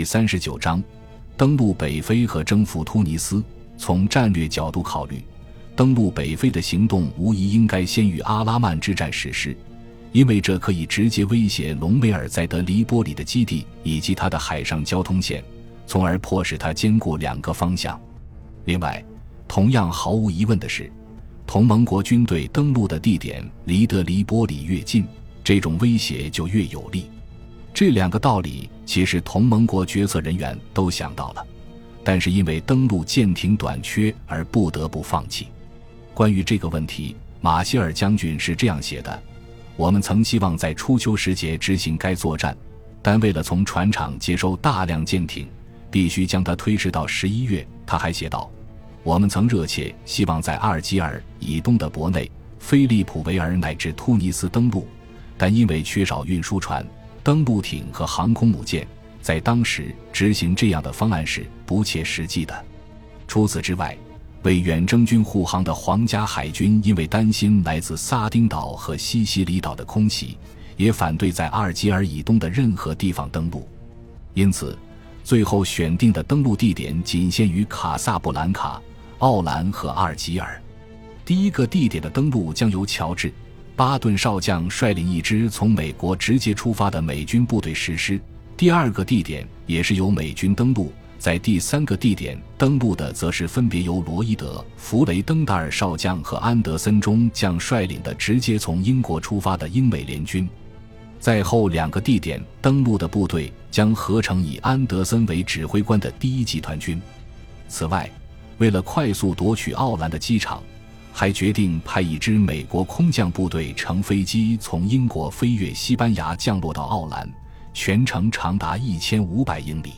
第三十九章，登陆北非和征服突尼斯。从战略角度考虑，登陆北非的行动无疑应该先于阿拉曼之战实施，因为这可以直接威胁隆美尔在德黎波里的基地以及他的海上交通线，从而迫使他兼顾两个方向。另外，同样毫无疑问的是，同盟国军队登陆的地点离德黎波里越近，这种威胁就越有利。这两个道理，其实同盟国决策人员都想到了。但是因为登陆舰艇短缺而不得不放弃。关于这个问题，马歇尔将军是这样写的：“我们曾希望在初秋时节执行该作战，但为了从船厂接收大量舰艇，必须将它推迟到十一月。”他还写道：“我们曾热切希望在阿尔及尔以东的伯内、菲利普维尔乃至突尼斯登陆，但因为缺少运输船、登陆艇和航空母舰。”在当时执行这样的方案是不切实际的。除此之外，为远征军护航的皇家海军因为担心来自萨丁岛和西西里岛的空袭，也反对在阿尔及尔以东的任何地方登陆。因此，最后选定的登陆地点仅限于卡萨布兰卡、奥兰和阿尔及尔。第一个地点的登陆将由乔治·巴顿少将率领一支从美国直接出发的美军部队实施。第二个地点也是由美军登陆，在第三个地点登陆的，则是分别由罗伊德·弗雷登达尔少将和安德森中将率领的直接从英国出发的英美联军。在后两个地点登陆的部队将合成以安德森为指挥官的第一集团军。此外，为了快速夺取奥兰的机场，还决定派一支美国空降部队乘飞机从英国飞越西班牙降落到奥兰。全程长达一千五百英里。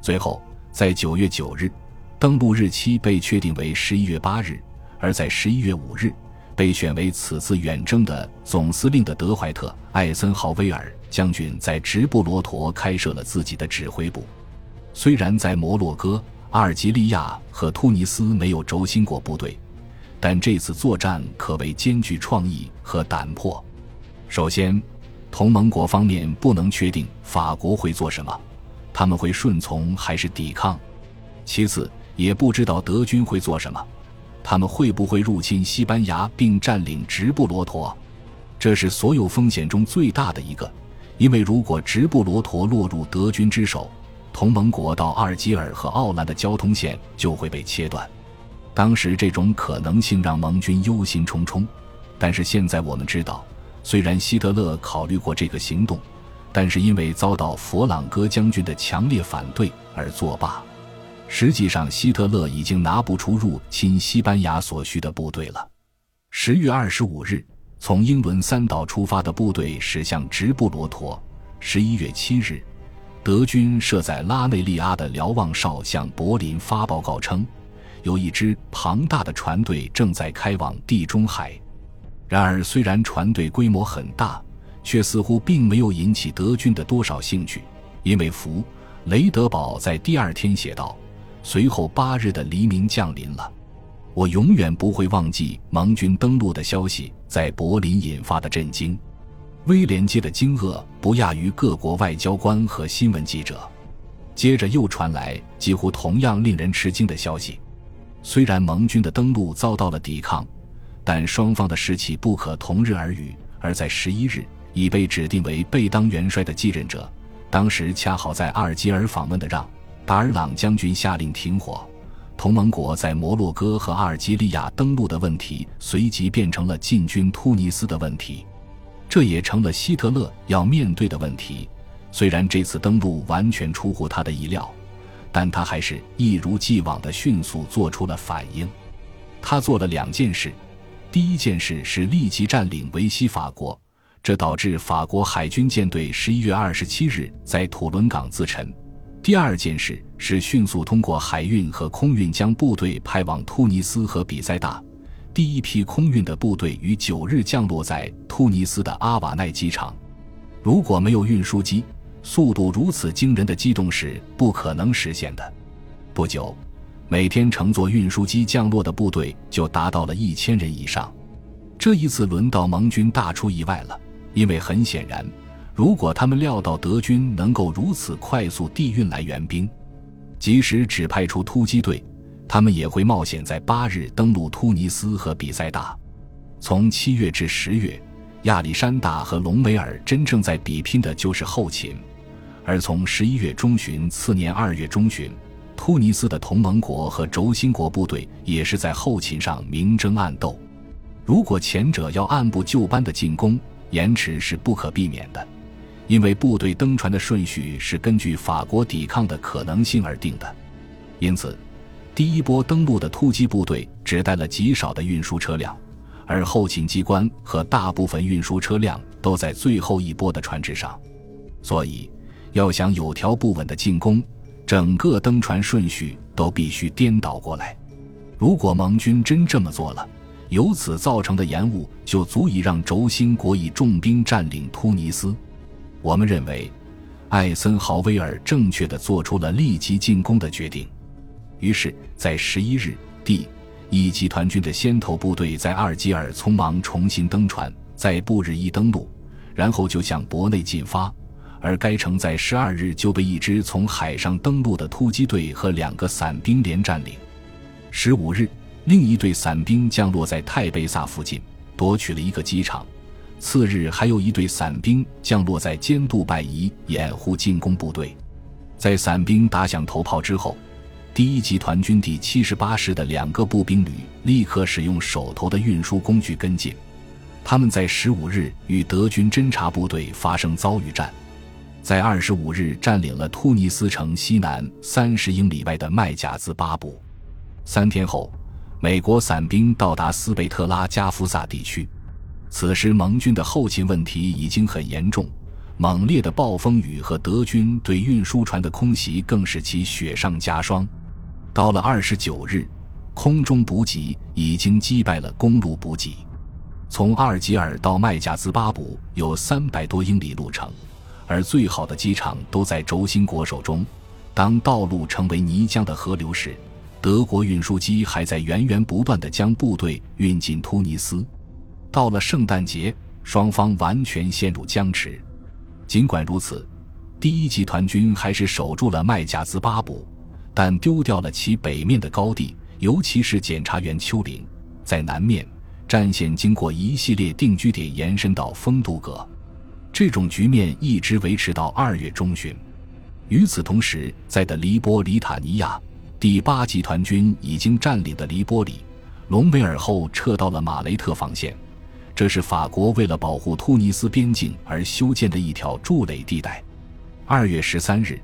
最后，在九月九日，登陆日期被确定为十一月八日；而在十一月五日，被选为此次远征的总司令的德怀特·艾森豪威尔将军在直布罗陀开设了自己的指挥部。虽然在摩洛哥、阿尔及利亚和突尼斯没有轴心过部队，但这次作战可谓兼具创意和胆魄。首先，同盟国方面不能确定法国会做什么，他们会顺从还是抵抗？其次，也不知道德军会做什么，他们会不会入侵西班牙并占领直布罗陀？这是所有风险中最大的一个，因为如果直布罗陀落入德军之手，同盟国到阿尔及尔和奥兰的交通线就会被切断。当时这种可能性让盟军忧心忡忡，但是现在我们知道。虽然希特勒考虑过这个行动，但是因为遭到佛朗哥将军的强烈反对而作罢。实际上，希特勒已经拿不出入侵西班牙所需的部队了。十月二十五日，从英伦三岛出发的部队驶向直布罗陀。十一月七日，德军设在拉内利阿的瞭望哨向柏林发报告称，有一支庞大的船队正在开往地中海。然而，虽然船队规模很大，却似乎并没有引起德军的多少兴趣。因为福雷德堡在第二天写道：“随后八日的黎明降临了，我永远不会忘记盟军登陆的消息在柏林引发的震惊。威廉街的惊愕不亚于各国外交官和新闻记者。接着又传来几乎同样令人吃惊的消息：虽然盟军的登陆遭到了抵抗。”但双方的士气不可同日而语。而在十一日，已被指定为贝当元帅的继任者，当时恰好在阿尔及尔访问的让·达尔朗将军下令停火。同盟国在摩洛哥和阿尔及利亚登陆的问题，随即变成了进军突尼斯的问题。这也成了希特勒要面对的问题。虽然这次登陆完全出乎他的意料，但他还是一如既往地迅速做出了反应。他做了两件事。第一件事是立即占领维西法国，这导致法国海军舰队十一月二十七日在土伦港自沉。第二件事是迅速通过海运和空运将部队派往突尼斯和比塞大。第一批空运的部队于九日降落在突尼斯的阿瓦奈机场。如果没有运输机，速度如此惊人的机动是不可能实现的。不久。每天乘坐运输机降落的部队就达到了一千人以上。这一次轮到盟军大出意外了，因为很显然，如果他们料到德军能够如此快速地运来援兵，即使只派出突击队，他们也会冒险在八日登陆突尼斯和比塞大。从七月至十月，亚历山大和隆美尔真正在比拼的就是后勤，而从十一月中旬次年二月中旬，突尼斯的同盟国和轴心国部队也是在后勤上明争暗斗。如果前者要按部就班的进攻，延迟是不可避免的。因为部队登船的顺序是根据法国抵抗的可能性而定的，因此，第一波登陆的突击部队只带了极少的运输车辆，而后勤机关和大部分运输车辆都在最后一波的船只上。所以，要想有条不紊的进攻，整个登船顺序都必须颠倒过来。如果盟军真这么做了，由此造成的延误就足以让轴心国以重兵占领突尼斯。我们认为，艾森豪威尔正确的做出了立即进攻的决定。于是，在十一日，第一集团军的先头部队在阿尔及尔匆忙重新登船，在布日一登陆，然后就向博内进发。而该城在十二日就被一支从海上登陆的突击队和两个伞兵连占领。十五日，另一队伞兵降落在泰贝萨附近，夺取了一个机场。次日，还有一队伞兵降落在坚杜拜夷，掩护进攻部队。在伞兵打响头炮之后，第一集团军第七十八师的两个步兵旅立刻使用手头的运输工具跟进。他们在十五日与德军侦察部队发生遭遇战，在二十五日占领了突尼斯城西南三十英里外的麦贾兹巴布。三天后，美国伞兵到达斯贝特拉加夫萨地区。此时，盟军的后勤问题已经很严重，猛烈的暴风雨和德军对运输船的空袭更使其雪上加霜。到了二十九日，空中补给已经击败了公路补给。从阿尔及尔到麦贾兹巴布有三百多英里路程，而最好的机场都在轴心国手中。当道路成为泥浆的河流时，德国运输机还在源源不断地将部队运进突尼斯。到了圣诞节，双方完全陷入僵持。尽管如此，第一集团军还是守住了麦加兹巴布，但丢掉了其北面的高地，尤其是检察员丘陵。在南面，战线经过一系列定居点延伸到丰都格。这种局面一直维持到二月中旬。与此同时，在的黎波里塔尼亚，第八集团军已经占领的黎波里、隆美尔后撤到了马雷特防线。这是法国为了保护突尼斯边境而修建的一条筑垒地带。二月十三日，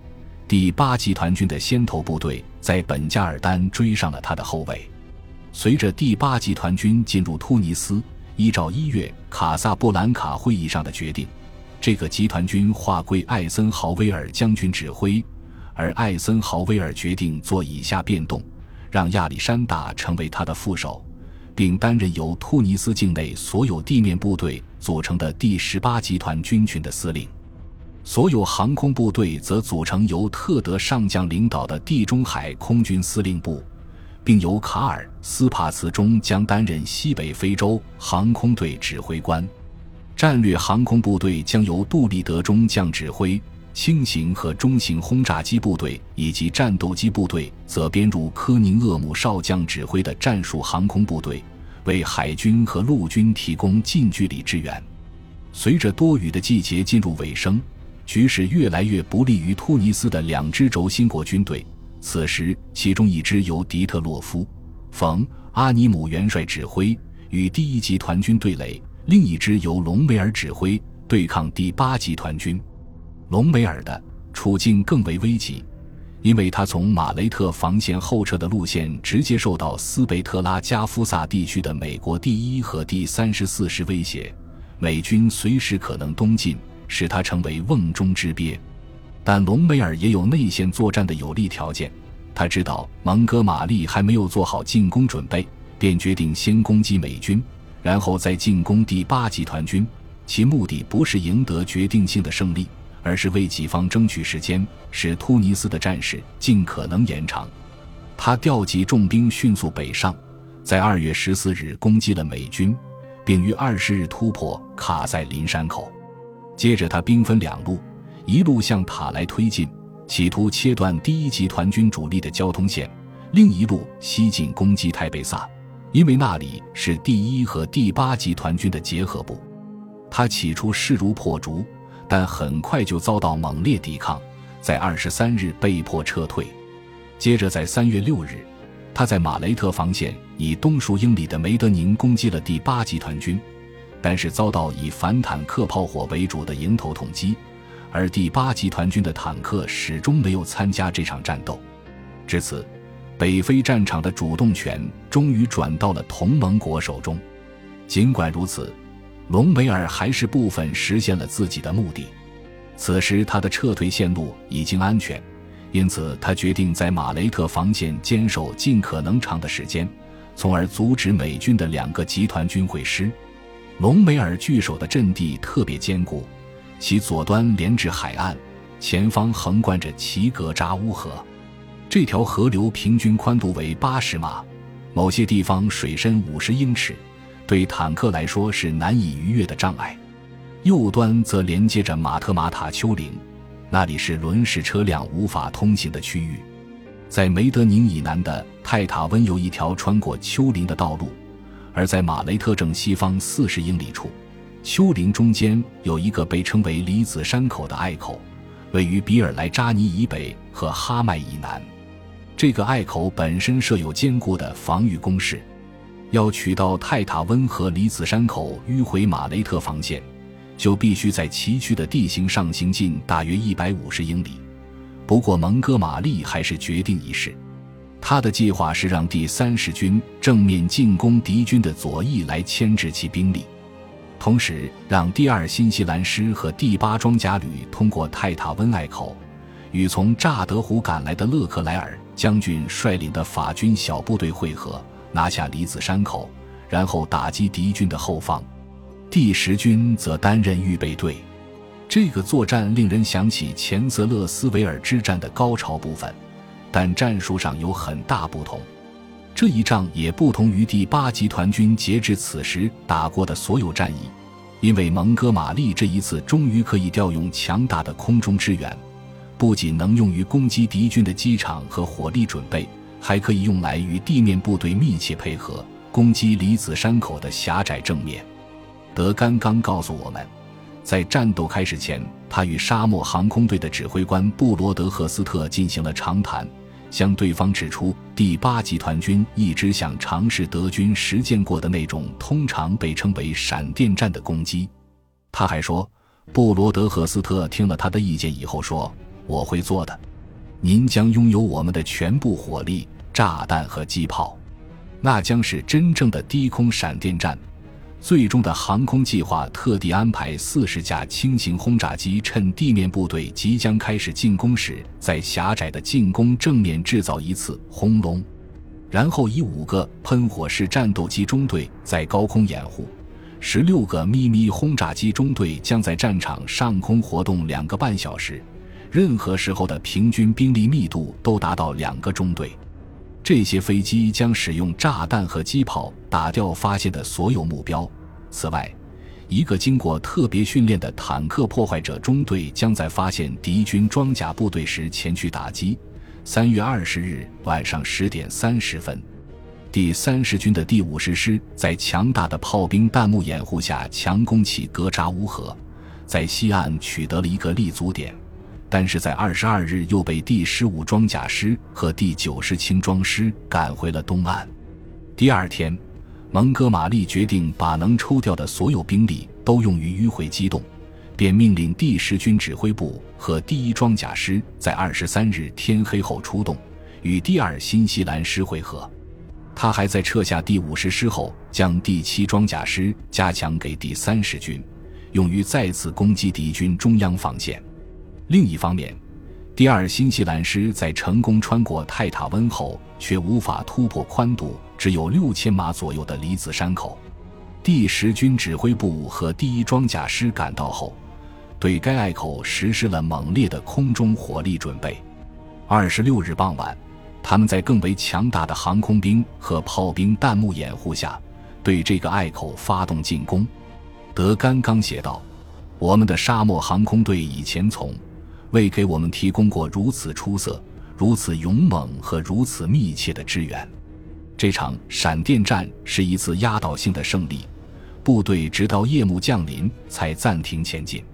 第八集团军的先头部队在本加尔丹追上了他的后卫。随着第八集团军进入突尼斯，依照一月卡萨布兰卡会议上的决定，这个集团军划归艾森豪威尔将军指挥，而艾森豪威尔决定做以下变动，让亚历山大成为他的副手。并担任由突尼斯境内所有地面部队组成的第十八集团军群的司令，所有航空部队则组成由特德上将领导的地中海空军司令部，并由卡尔斯帕茨中将担任西北非洲航空队指挥官。战略航空部队将由杜立德中将指挥，轻型和中型轰炸机部队以及战斗机部队则编入科宁厄姆少将指挥的战术航空部队。为海军和陆军提供近距离支援。随着多雨的季节进入尾声，局势越来越不利于突尼斯的两支轴心国军队。此时，其中一支由迪特洛夫·冯·阿尼姆元帅指挥，与第一集团军对垒；另一支由隆美尔指挥，对抗第八集团军。隆美尔的处境更为危急。因为他从马雷特防线后撤的路线直接受到斯贝特拉加夫萨地区的美国第一和第三十四师威胁，美军随时可能东进，使他成为瓮中之鳖。但隆美尔也有内线作战的有利条件，他知道蒙哥马利还没有做好进攻准备，便决定先攻击美军，然后再进攻第八集团军，其目的不是赢得决定性的胜利。而是为己方争取时间，使突尼斯的战事尽可能延长。他调集重兵迅速北上，在二月十四日攻击了美军，并于二十日突破卡塞林山口。接着，他兵分两路，一路向塔莱推进，企图切断第一集团军主力的交通线；另一路西进攻击泰贝萨，因为那里是第一和第八集团军的结合部。他起初势如破竹，但很快就遭到猛烈抵抗，在二十三日被迫撤退。接着，在三月六日，他在马雷特防线以东数英里的梅德宁攻击了第八集团军，但是遭到以反坦克炮火为主的迎头痛击，而第八集团军的坦克始终没有参加这场战斗。至此，北非战场的主动权终于转到了同盟国手中。尽管如此，隆美尔还是部分实现了自己的目的。此时，他的撤退线路已经安全。因此，他决定在马雷特防线坚守尽可能长的时间，从而阻止美军的两个集团军会师。隆美尔据守的阵地特别坚固，其左端连至海岸，前方横贯着齐格扎乌河。这条河流平均宽度为八十码，某些地方水深五十英尺，对坦克来说是难以逾越的障碍。右端则连接着马特马塔丘陵。那里是轮式车辆无法通行的区域，在梅德宁以南的泰塔温有一条穿过丘陵的道路，而在马雷特正西方四十英里处，丘陵中间有一个被称为离子山口的隘口，位于比尔莱扎尼以北和哈麦以南。这个隘口本身设有坚固的防御工事，要取到泰塔温和离子山口迂回马雷特防线。就必须在崎岖的地形上行进大约一百五十英里。不过蒙哥马利还是决定一试，他的计划是让第三十军正面进攻敌军的左翼来牵制其兵力，同时让第二新西兰师和第八装甲旅通过泰塔温隘口，与从乍得湖赶来的勒克莱尔将军率领的法军小部队会合，拿下离子山口，然后打击敌军的后方。第十军则担任预备队，这个作战令人想起钱泽勒斯维尔之战的高潮部分，但战术上有很大不同。这一仗也不同于第八集团军截至此时打过的所有战役，因为蒙哥马利这一次终于可以调用强大的空中支援，不仅能用于攻击敌军的机场和火力准备，还可以用来与地面部队密切配合，攻击离子山口的狭窄正面。德甘刚告诉我们，在战斗开始前，他与沙漠航空队的指挥官布罗德赫斯特进行了长谈，向对方指出第八集团军一直想尝试德军实践过的那种通常被称为“闪电战”的攻击。他还说，布罗德赫斯特听了他的意见以后说：“我会做的，您将拥有我们的全部火力、炸弹和机炮，那将是真正的低空闪电战。”最终的航空计划特地安排四十架轻型轰炸机，趁地面部队即将开始进攻时，在狭窄的进攻正面制造一次轰隆，然后以五个喷火式战斗机中队在高空掩护，十六个咪咪轰炸机中队将在战场上空活动两个半小时，任何时候的平均兵力密度都达到两个中队。这些飞机将使用炸弹和机炮打掉发现的所有目标。此外，一个经过特别训练的坦克破坏者中队将在发现敌军装甲部队时前去打击。三月二十日晚上十点三十分，第三十军的第五十师在强大的炮兵弹幕掩护下强攻起格扎乌河，在西岸取得了一个立足点。但是在二十二日又被第十五装甲师和第九十轻装师赶回了东岸。第二天，蒙哥马利决定把能抽调的所有兵力都用于迂回机动，便命令第十军指挥部和第一装甲师在二十三日天黑后出动，与第二新西兰师会合。他还在撤下第五十师后，将第七装甲师加强给第三十军，用于再次攻击敌军中央防线。另一方面，第二新西兰师在成功穿过泰塔温后，却无法突破宽度只有六千码左右的离子山口。第十军指挥部和第一装甲师赶到后，对该隘口实施了猛烈的空中火力准备。二十六日傍晚，他们在更为强大的航空兵和炮兵弹幕掩护下，对这个隘口发动进攻。德甘刚写道。我们的沙漠航空队以前从未给我们提供过如此出色、如此勇猛和如此密切的支援。这场闪电战是一次压倒性的胜利，部队直到夜幕降临才暂停前进。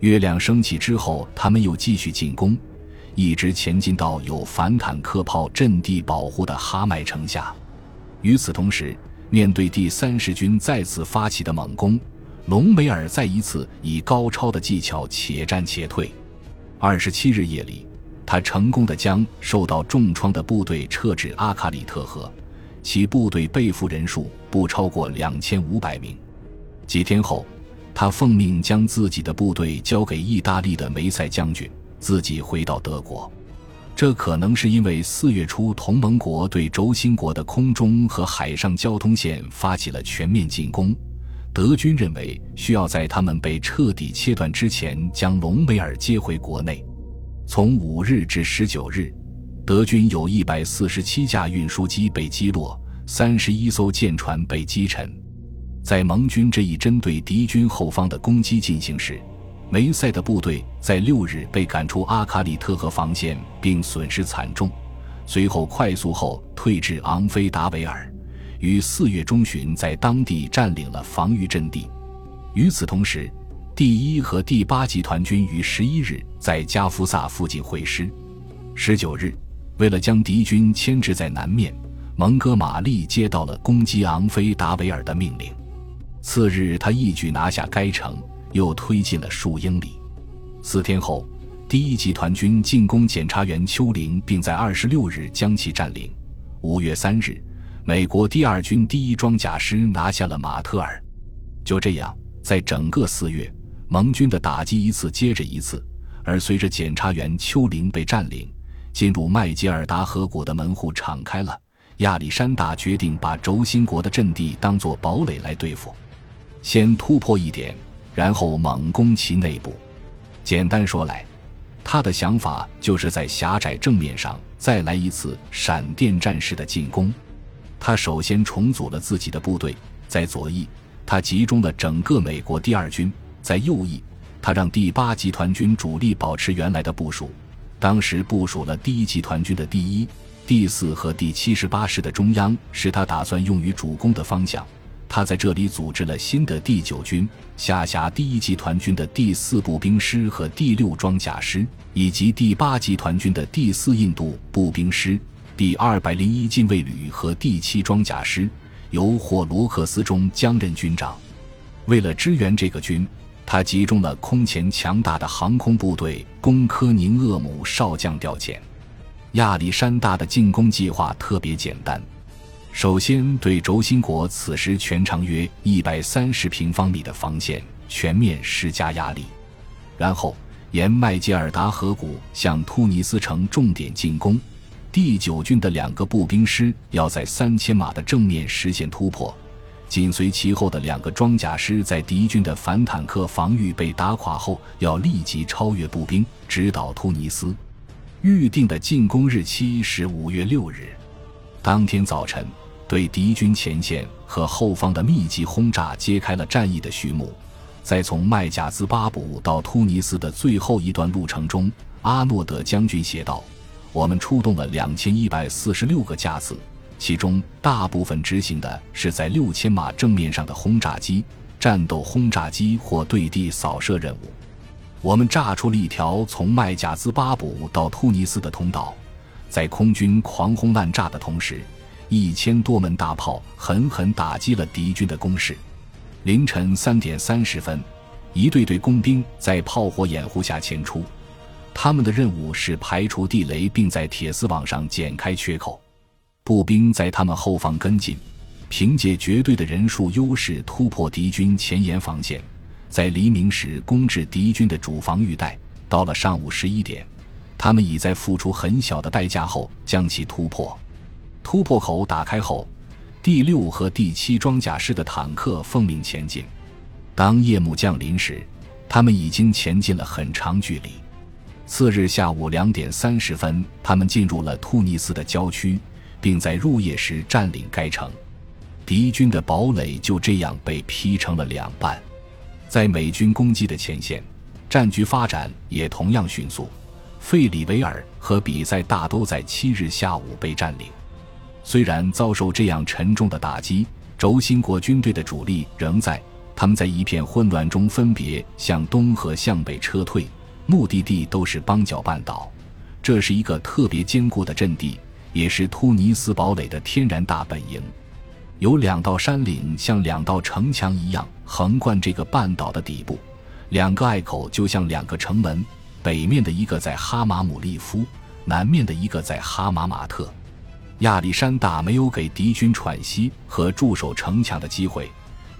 月亮升起之后，他们又继续进攻，一直前进到有反坦克炮阵地保护的哈麦城下。与此同时，面对第三十军再次发起的猛攻。隆美尔再一次以高超的技巧且战且退。二十七日夜里，他成功的将受到重创的部队撤至阿卡里特河，其部队被俘人数不超过两千五百名。几天后，他奉命将自己的部队交给意大利的梅塞将军，自己回到德国。这可能是因为四月初同盟国对轴心国的空中和海上交通线发起了全面进攻。德军认为需要在他们被彻底切断之前将隆美尔接回国内。从五日至十九日，德军有一百四十七架运输机被击落，三十一艘舰船被击沉。在盟军这一针对敌军后方的攻击进行时，梅塞的部队在六日被赶出阿卡里特河防线，并损失惨重，随后快速后退至昂菲达维尔。于四月中旬在当地占领了防御阵地。与此同时，第一和第八集团军于十一日在加夫萨附近会师。十九日，为了将敌军牵制在南面，蒙哥马利接到了攻击昂菲达维尔的命令。次日，他一举拿下该城，又推进了数英里。四天后，第一集团军进攻检察员丘陵，并在二十六日将其占领。五月三日。美国第二军第一装甲师拿下了马特尔。就这样，在整个四月，盟军的打击一次接着一次。而随着检察员丘陵被占领，进入麦吉尔达河谷的门户敞开了。亚历山大决定把轴心国的阵地当作堡垒来对付，先突破一点，然后猛攻其内部。简单说来，他的想法就是在狭窄正面上再来一次闪电战式的进攻。他首先重组了自己的部队，在左翼，他集中了整个美国第二军；在右翼，他让第八集团军主力保持原来的部署。当时部署了第一集团军的第一、第四和第七十八师的中央是他打算用于主攻的方向。他在这里组织了新的第九军，下辖第一集团军的第四步兵师和第六装甲师，以及第八集团军的第四印度步兵师。第二百零一近卫旅和第七装甲师由霍罗克斯中将任军长。为了支援这个军，他集中了空前强大的航空部队，供科宁厄姆少将调遣。亚历山大的进攻计划特别简单：首先对轴心国此时全长约一百三十平方米的防线全面施加压力，然后沿麦吉尔达河谷向突尼斯城重点进攻。第九军的两个步兵师要在三千码的正面实现突破，紧随其后的两个装甲师在敌军的反坦克防御被打垮后，要立即超越步兵，直捣突尼斯。预定的进攻日期是五月六日。当天早晨，对敌军前线和后方的密集轰炸揭开了战役的序幕。在从麦贾兹巴卜到突尼斯的最后一段路程中，阿诺德将军写道。我们出动了两千一百四十六个架次，其中大部分执行的是在六千码正面上的轰炸机、战斗轰炸机或对地扫射任务。我们炸出了一条从麦贾兹巴卜到突尼斯的通道，在空军狂轰滥炸的同时，一千多门大炮狠狠打击了敌军的攻势。凌晨三点三十分，一队队工兵在炮火掩护下前出。他们的任务是排除地雷，并在铁丝网上剪开缺口。步兵在他们后方跟进，凭借绝对的人数优势突破敌军前沿防线，在黎明时攻至敌军的主防御带。到了上午十一点，他们已在付出很小的代价后将其突破。突破口打开后，第六和第七装甲师的坦克奉命前进。当夜幕降临时，他们已经前进了很长距离。次日下午两点三十分，他们进入了突尼斯的郊区，并在入夜时占领该城。敌军的堡垒就这样被劈成了两半。在美军攻击的前线，战局发展也同样迅速。费里维尔和比塞大都在七日下午被占领。虽然遭受这样沉重的打击，轴心国军队的主力仍在。他们在一片混乱中分别向东和向北撤退，目的地都是邦角半岛。这是一个特别坚固的阵地，也是突尼斯堡垒的天然大本营。有两道山岭像两道城墙一样横贯这个半岛的底部，两个隘口就像两个城门，北面的一个在哈马姆利夫，南面的一个在哈马马特。亚历山大没有给敌军喘息和驻守城墙的机会。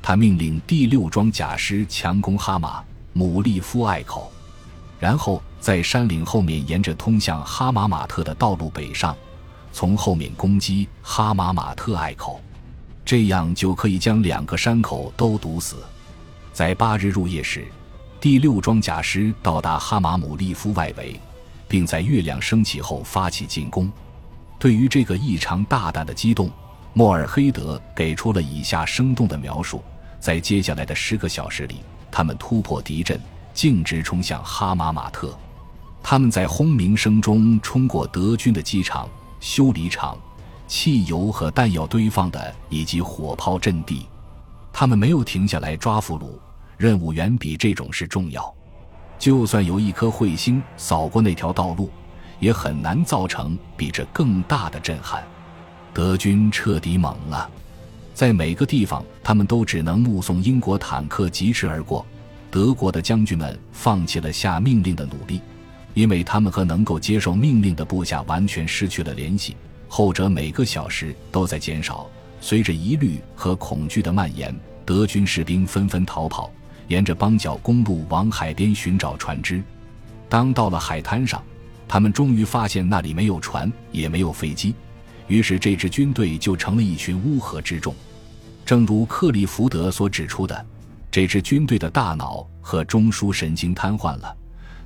他命令第六装甲师强攻哈马姆利夫隘口，然后在山岭后面沿着通向哈马马特的道路北上，从后面攻击哈马马特隘口，这样就可以将两个山口都堵死。在八日入夜时，第六装甲师到达哈马姆利夫外围，并在月亮升起后发起进攻。对于这个异常大胆的机动，莫尔黑德给出了以下生动的描述。在接下来的十个小时里，他们突破敌阵，径直冲向哈马马特。他们在轰鸣声中冲过德军的机场、修理厂、汽油和弹药堆放的以及火炮阵地。他们没有停下来抓俘虏，任务远比这种事重要。就算有一颗彗星扫过那条道路，也很难造成比这更大的震撼。德军彻底懵了。在每个地方，他们都只能目送英国坦克疾驰而过。德国的将军们放弃了下命令的努力，因为他们和能够接受命令的部下完全失去了联系。后者每个小时都在减少。随着疑虑和恐惧的蔓延，德军士兵纷纷逃跑，沿着邦角公路往海边寻找船只。当到了海滩上，他们终于发现那里没有船，也没有飞机。于是，这支军队就成了一群乌合之众。正如克利福德所指出的，这支军队的大脑和中枢神经瘫痪了，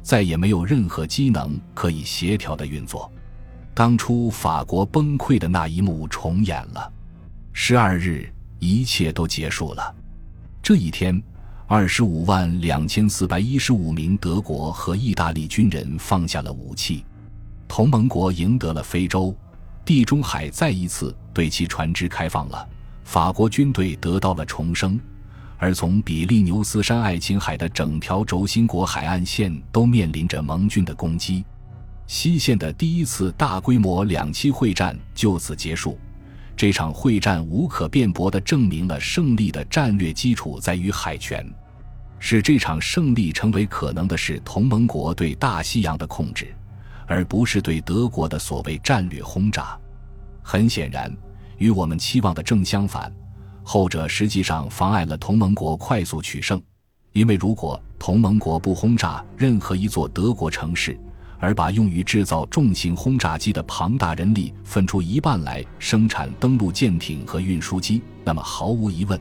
再也没有任何机能可以协调的运作。当初法国崩溃的那一幕重演了。十二日，一切都结束了。这一天，二十五万两千四百一十五名德国和意大利军人放下了武器，同盟国赢得了非洲、地中海，再一次对其船只开放了。法国军队得到了重生，而从比利牛斯山爱琴海的整条轴心国海岸线都面临着盟军的攻击。西线的第一次大规模两栖会战就此结束。这场会战无可辩驳地证明了胜利的战略基础在于海权。使这场胜利成为可能的是同盟国对大西洋的控制，而不是对德国的所谓战略轰炸。很显然。与我们期望的正相反，后者实际上妨碍了同盟国快速取胜。因为如果同盟国不轰炸任何一座德国城市，而把用于制造重型轰炸机的庞大人力分出一半来生产登陆舰艇和运输机，那么毫无疑问，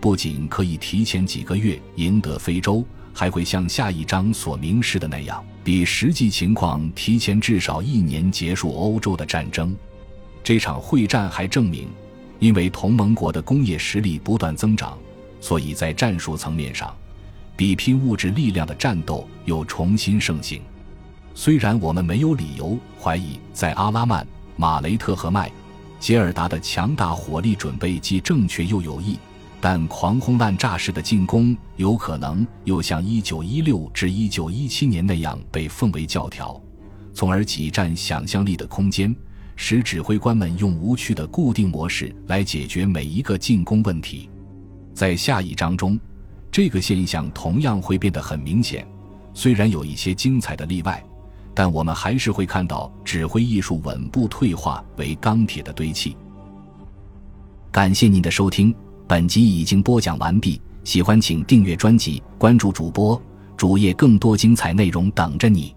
不仅可以提前几个月赢得非洲，还会像下一章所明示的那样，比实际情况提前至少一年结束欧洲的战争。这场会战还证明，因为同盟国的工业实力不断增长，所以在战术层面上，比拼物质力量的战斗又重新盛行。虽然我们没有理由怀疑，在阿拉曼、马雷特和麦杰尔达的强大火力准备既正确又有益，但狂轰滥炸式的进攻有可能又像1916至1917年那样被奉为教条，从而挤占想象力的空间。使指挥官们用无趣的固定模式来解决每一个进攻问题，在下一章中，这个现象同样会变得很明显。虽然有一些精彩的例外，但我们还是会看到指挥艺术稳步退化为钢铁的堆砌。感谢您的收听，本集已经播讲完毕。喜欢请订阅专辑，关注主播主页，更多精彩内容等着你。